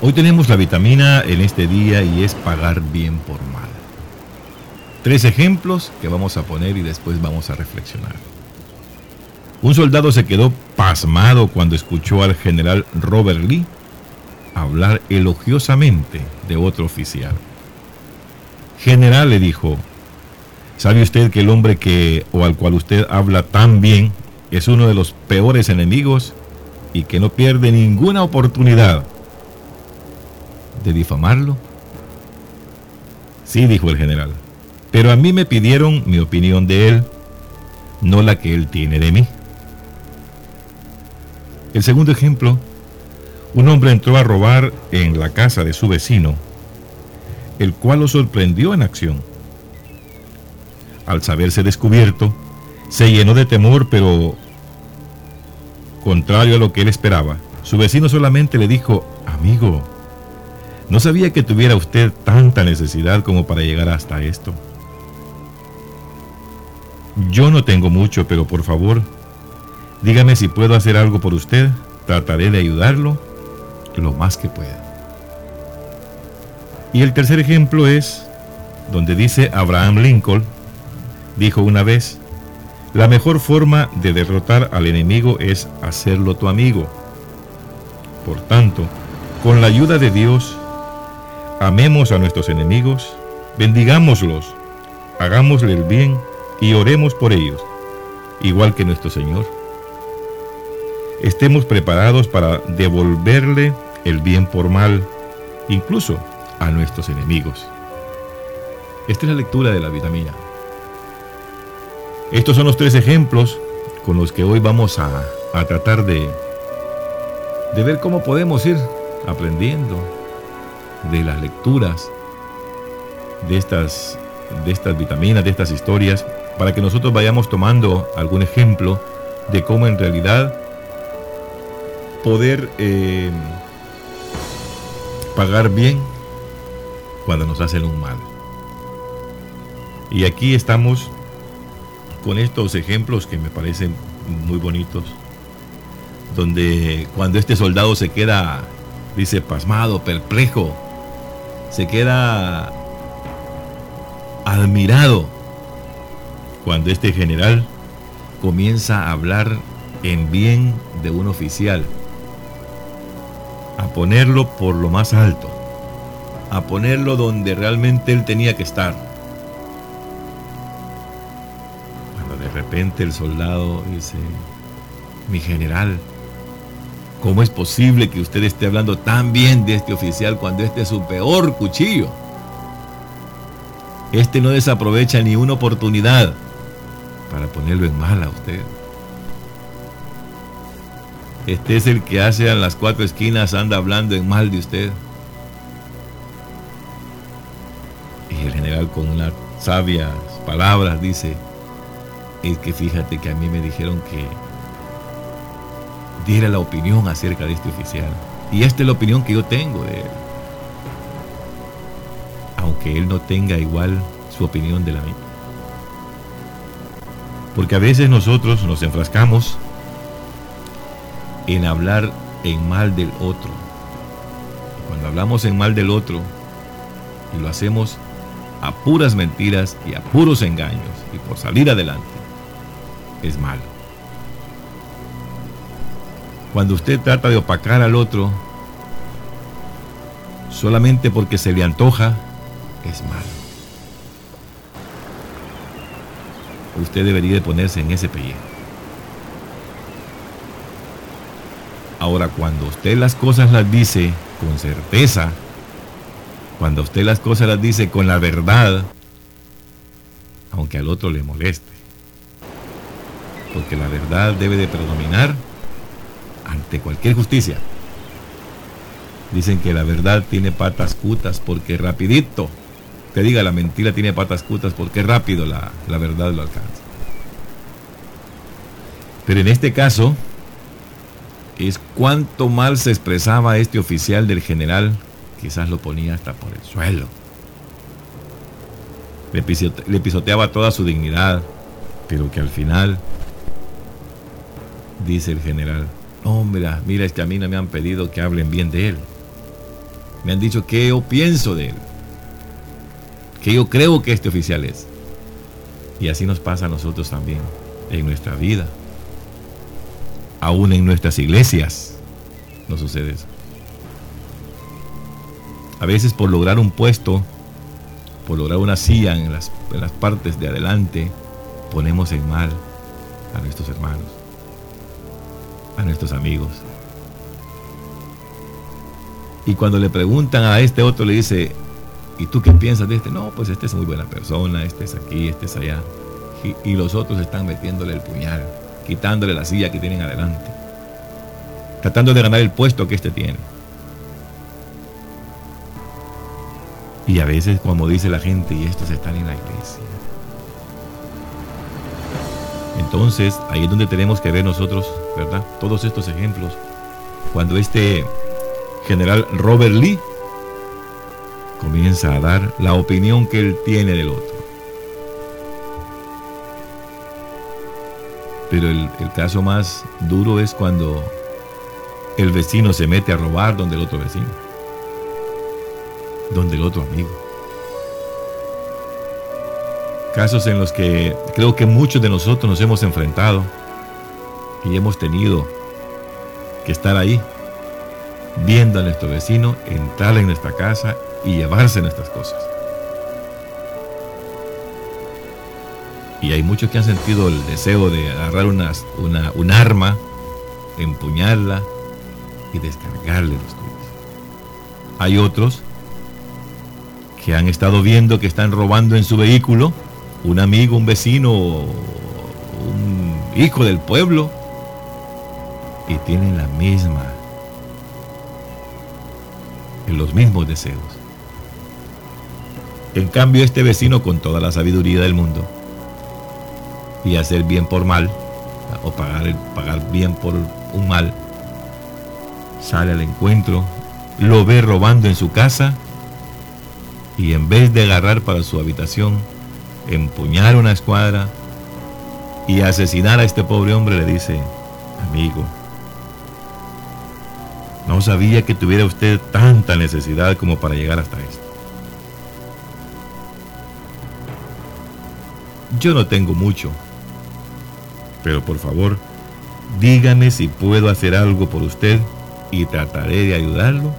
Hoy tenemos la vitamina en este día y es pagar bien por mal. Tres ejemplos que vamos a poner y después vamos a reflexionar. Un soldado se quedó pasmado cuando escuchó al general Robert Lee hablar elogiosamente de otro oficial. General le dijo, ¿sabe usted que el hombre que o al cual usted habla tan bien es uno de los peores enemigos y que no pierde ninguna oportunidad de difamarlo? Sí, dijo el general, pero a mí me pidieron mi opinión de él, no la que él tiene de mí. El segundo ejemplo, un hombre entró a robar en la casa de su vecino, el cual lo sorprendió en acción. Al saberse descubierto, se llenó de temor, pero contrario a lo que él esperaba, su vecino solamente le dijo, amigo, no sabía que tuviera usted tanta necesidad como para llegar hasta esto. Yo no tengo mucho, pero por favor, dígame si puedo hacer algo por usted. Trataré de ayudarlo lo más que pueda. Y el tercer ejemplo es donde dice Abraham Lincoln, dijo una vez, la mejor forma de derrotar al enemigo es hacerlo tu amigo. Por tanto, con la ayuda de Dios, amemos a nuestros enemigos, bendigámoslos, hagámosle el bien y oremos por ellos, igual que nuestro Señor. Estemos preparados para devolverle el bien por mal, incluso a nuestros enemigos. Esta es la lectura de la vitamina. Estos son los tres ejemplos con los que hoy vamos a, a tratar de, de ver cómo podemos ir aprendiendo de las lecturas de estas, de estas vitaminas, de estas historias, para que nosotros vayamos tomando algún ejemplo de cómo en realidad poder eh, pagar bien cuando nos hacen un mal. Y aquí estamos con estos ejemplos que me parecen muy bonitos, donde cuando este soldado se queda, dice, pasmado, perplejo, se queda admirado cuando este general comienza a hablar en bien de un oficial, a ponerlo por lo más alto, a ponerlo donde realmente él tenía que estar. Cuando de repente el soldado dice, mi general, ¿cómo es posible que usted esté hablando tan bien de este oficial cuando este es su peor cuchillo? Este no desaprovecha ni una oportunidad para ponerlo en mal a usted. Este es el que hace a las cuatro esquinas, anda hablando en mal de usted. Y el general con unas sabias palabras dice, es que fíjate que a mí me dijeron que diera la opinión acerca de este oficial. Y esta es la opinión que yo tengo de él. Aunque él no tenga igual su opinión de la mía. Porque a veces nosotros nos enfrascamos en hablar en mal del otro. Cuando hablamos en mal del otro y lo hacemos a puras mentiras y a puros engaños y por salir adelante, es malo. Cuando usted trata de opacar al otro solamente porque se le antoja, es malo. Usted debería de ponerse en ese pellejo. Ahora, cuando usted las cosas las dice con certeza, cuando usted las cosas las dice con la verdad, aunque al otro le moleste, porque la verdad debe de predominar ante cualquier justicia. Dicen que la verdad tiene patas cutas porque rapidito, te diga la mentira tiene patas cutas porque rápido la, la verdad lo alcanza. Pero en este caso, es cuánto mal se expresaba este oficial del general, quizás lo ponía hasta por el suelo. Le, pisoteaba toda su dignidad, pero que al final, dice el general, no, mira, mira, es que a mí no me han pedido que hablen bien de él. Me han dicho qué yo pienso de él. Que yo creo que este oficial es. Y así nos pasa a nosotros también en nuestra vida. Aún en nuestras iglesias no sucede eso. A veces por lograr un puesto, por lograr una silla en las, en las partes de adelante, ponemos en mal a nuestros hermanos, a nuestros amigos. Y cuando le preguntan a este otro, le dice, ¿y tú qué piensas de este? No, pues este es muy buena persona, este es aquí, este es allá. Y, los otros están metiéndole el puñal, quitándole la silla que tienen adelante, tratando de ganar el puesto que este tiene. Y a veces, como dice la gente, y estos están en la iglesia. Entonces, ahí es donde tenemos que ver nosotros, ¿verdad? Todos estos ejemplos. Cuando este general Robert Lee comienza a dar la opinión que él tiene del otro. Pero el, caso más duro es cuando el vecino se mete a robar donde el otro vecino, donde el otro amigo. Casos en los que creo que muchos de nosotros nos hemos enfrentado y hemos tenido que estar ahí viendo a nuestro vecino entrar en nuestra casa y llevarse nuestras cosas. Y hay muchos que han sentido el deseo de agarrar una, un arma, empuñarla y descargarle los tuyos. Hay otros que han estado viendo que están robando en su vehículo un amigo, un vecino, un hijo del pueblo y tienen la misma los mismos deseos. En cambio, este vecino con toda la sabiduría del mundo y hacer bien por mal, o pagar, pagar bien por un mal, sale al encuentro, lo ve robando en su casa y en vez de agarrar para su habitación, empuñar una escuadra y asesinar a este pobre hombre, le dice, amigo, no sabía que tuviera usted tanta necesidad como para llegar hasta esto. Yo no tengo mucho, pero por favor, dígame si puedo hacer algo por usted y trataré de ayudarlo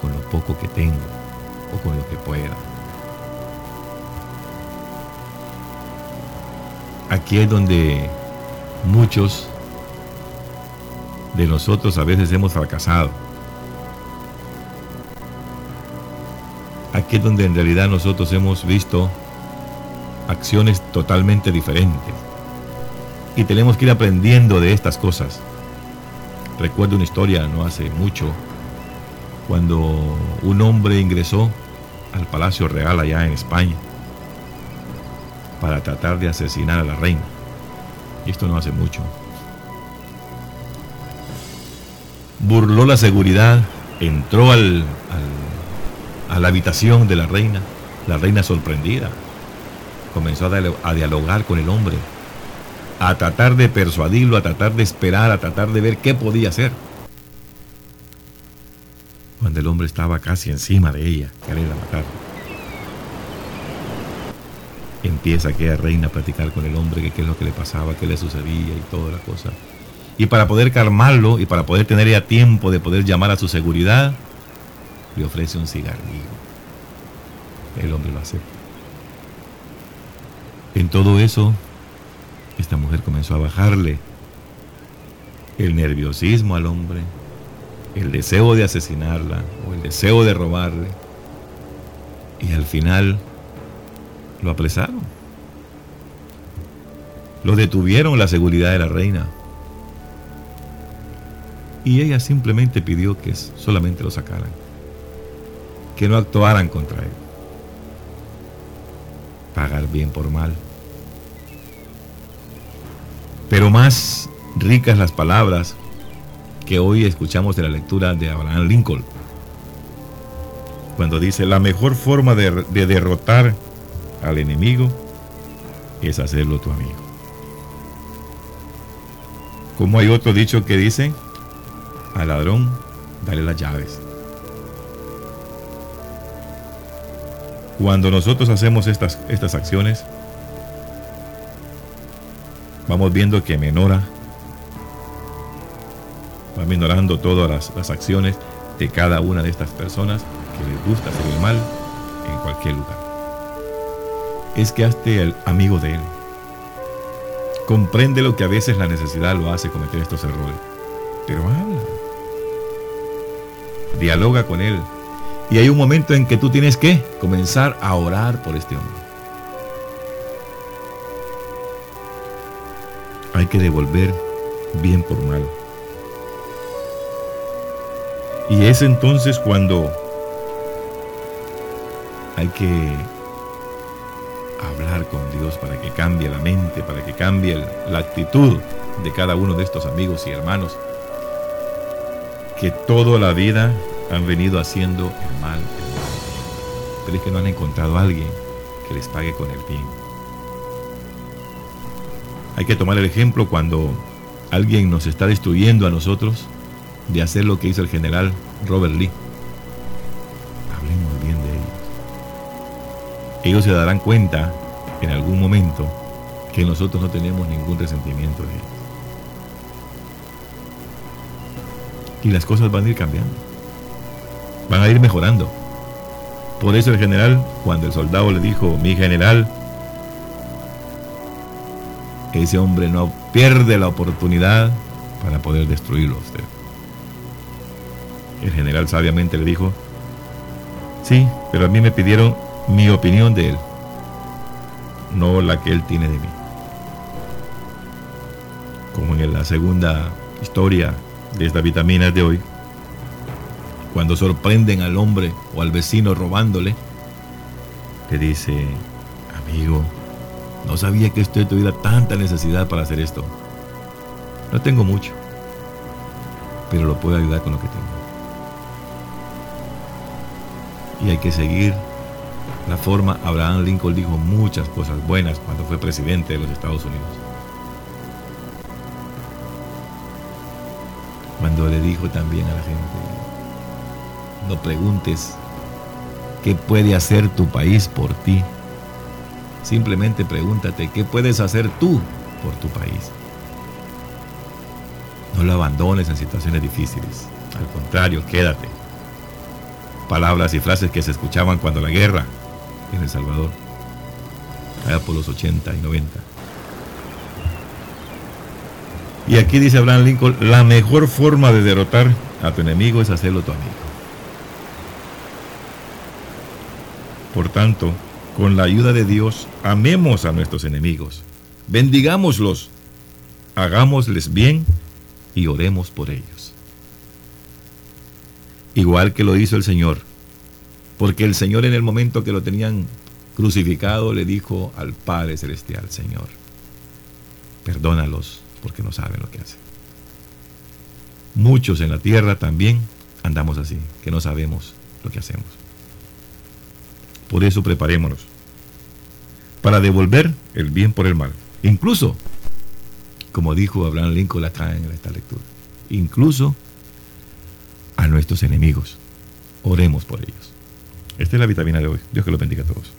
con lo poco que tengo o con lo que pueda. Aquí es donde muchos de nosotros a veces hemos fracasado aquí es donde en realidad nosotros hemos visto acciones totalmente diferentes. Y tenemos que ir aprendiendo de estas cosas. Recuerdo una historia no hace mucho, cuando un hombre ingresó al Palacio Real allá en España para tratar de asesinar a la reina. Y esto no hace mucho. Burló la seguridad, entró al, a la habitación de la reina. La reina sorprendida comenzó a dialogar con el hombre, a tratar de persuadirlo, a tratar de esperar, a tratar de ver qué podía hacer. Cuando el hombre estaba casi encima de ella, quería matar. Empieza aquella reina a platicar con el hombre qué es lo que le pasaba, qué le sucedía y toda la cosa. Y para poder calmarlo y para poder tener ya tiempo de poder llamar a su seguridad, le ofrece un cigarrillo. El hombre lo acepta. En todo eso, esta mujer comenzó a bajarle el nerviosismo al hombre, el deseo de asesinarla o el deseo de robarle. Y al final lo apresaron. Lo detuvieron la seguridad de la reina. Y ella simplemente pidió que solamente lo sacaran que no actuaran contra él. Pagar bien por mal. Pero más ricas las palabras que hoy escuchamos de la lectura de Abraham Lincoln. Cuando dice, la mejor forma de, de derrotar al enemigo es hacerlo tu amigo. Como hay otro dicho que dice, al ladrón, dale las llaves. Cuando nosotros hacemos estas, estas acciones, vamos viendo que menora, va minorando todas las, las acciones de cada una de estas personas que les gusta hacer el mal en cualquier lugar. Es que hazte el amigo de él. Comprende lo que a veces la necesidad lo hace cometer estos errores. Pero habla. Dialoga con él. Y hay un momento en que tú tienes que comenzar a orar por este hombre. Hay que devolver bien por mal. Y es entonces cuando hay que hablar con Dios para que cambie la mente, para que cambie la actitud de cada uno de estos amigos y hermanos que toda la vida han venido haciendo el mal, Pero es que no han encontrado a alguien que les pague con el bien. Hay que tomar el ejemplo cuando alguien nos está destruyendo a nosotros de hacer lo que hizo el general Robert Lee. Ellos se darán cuenta en algún momento que nosotros no tenemos ningún resentimiento de ellos. Y las cosas van a ir cambiando. Van a ir mejorando. Por eso el general, cuando el soldado le dijo, mi general, ese hombre no pierde la oportunidad para poder destruirlo a usted. El general sabiamente le dijo, sí, pero a mí me pidieron mi opinión de él, no la que él tiene de mí. Como en la segunda historia de esta vitamina de hoy, cuando sorprenden al hombre o al vecino robándole, le dice, amigo, no sabía que usted tuviera tanta necesidad para hacer esto. No tengo mucho, pero lo puedo ayudar con lo que tengo y hay que seguir la forma. Abraham Lincoln dijo muchas cosas buenas cuando fue presidente de los Estados Unidos. Cuando le dijo también a la gente, no preguntes qué puede hacer tu país por ti. Simplemente pregúntate qué puedes hacer tú por tu país. No lo abandones en situaciones difíciles. Al contrario, quédate palabras y frases que se escuchaban cuando la guerra en El Salvador, allá por los 80 y 90. Y aquí dice Abraham Lincoln, la mejor forma de derrotar a tu enemigo es hacerlo tu amigo. Por tanto, con la ayuda de Dios, amemos a nuestros enemigos, bendigámoslos, hagámosles bien y oremos por ellos igual que lo hizo el Señor. Porque el Señor en el momento que lo tenían crucificado le dijo al Padre Celestial, Señor, perdónalos porque no saben lo que hacen. Muchos en la tierra también andamos así, que no sabemos lo que hacemos. Por eso preparémonos para devolver el bien por el mal. Incluso, como dijo Abraham Lincoln acá en esta lectura, incluso a nuestros enemigos. Oremos por ellos. Esta es la vitamina de hoy. Dios que los bendiga a todos.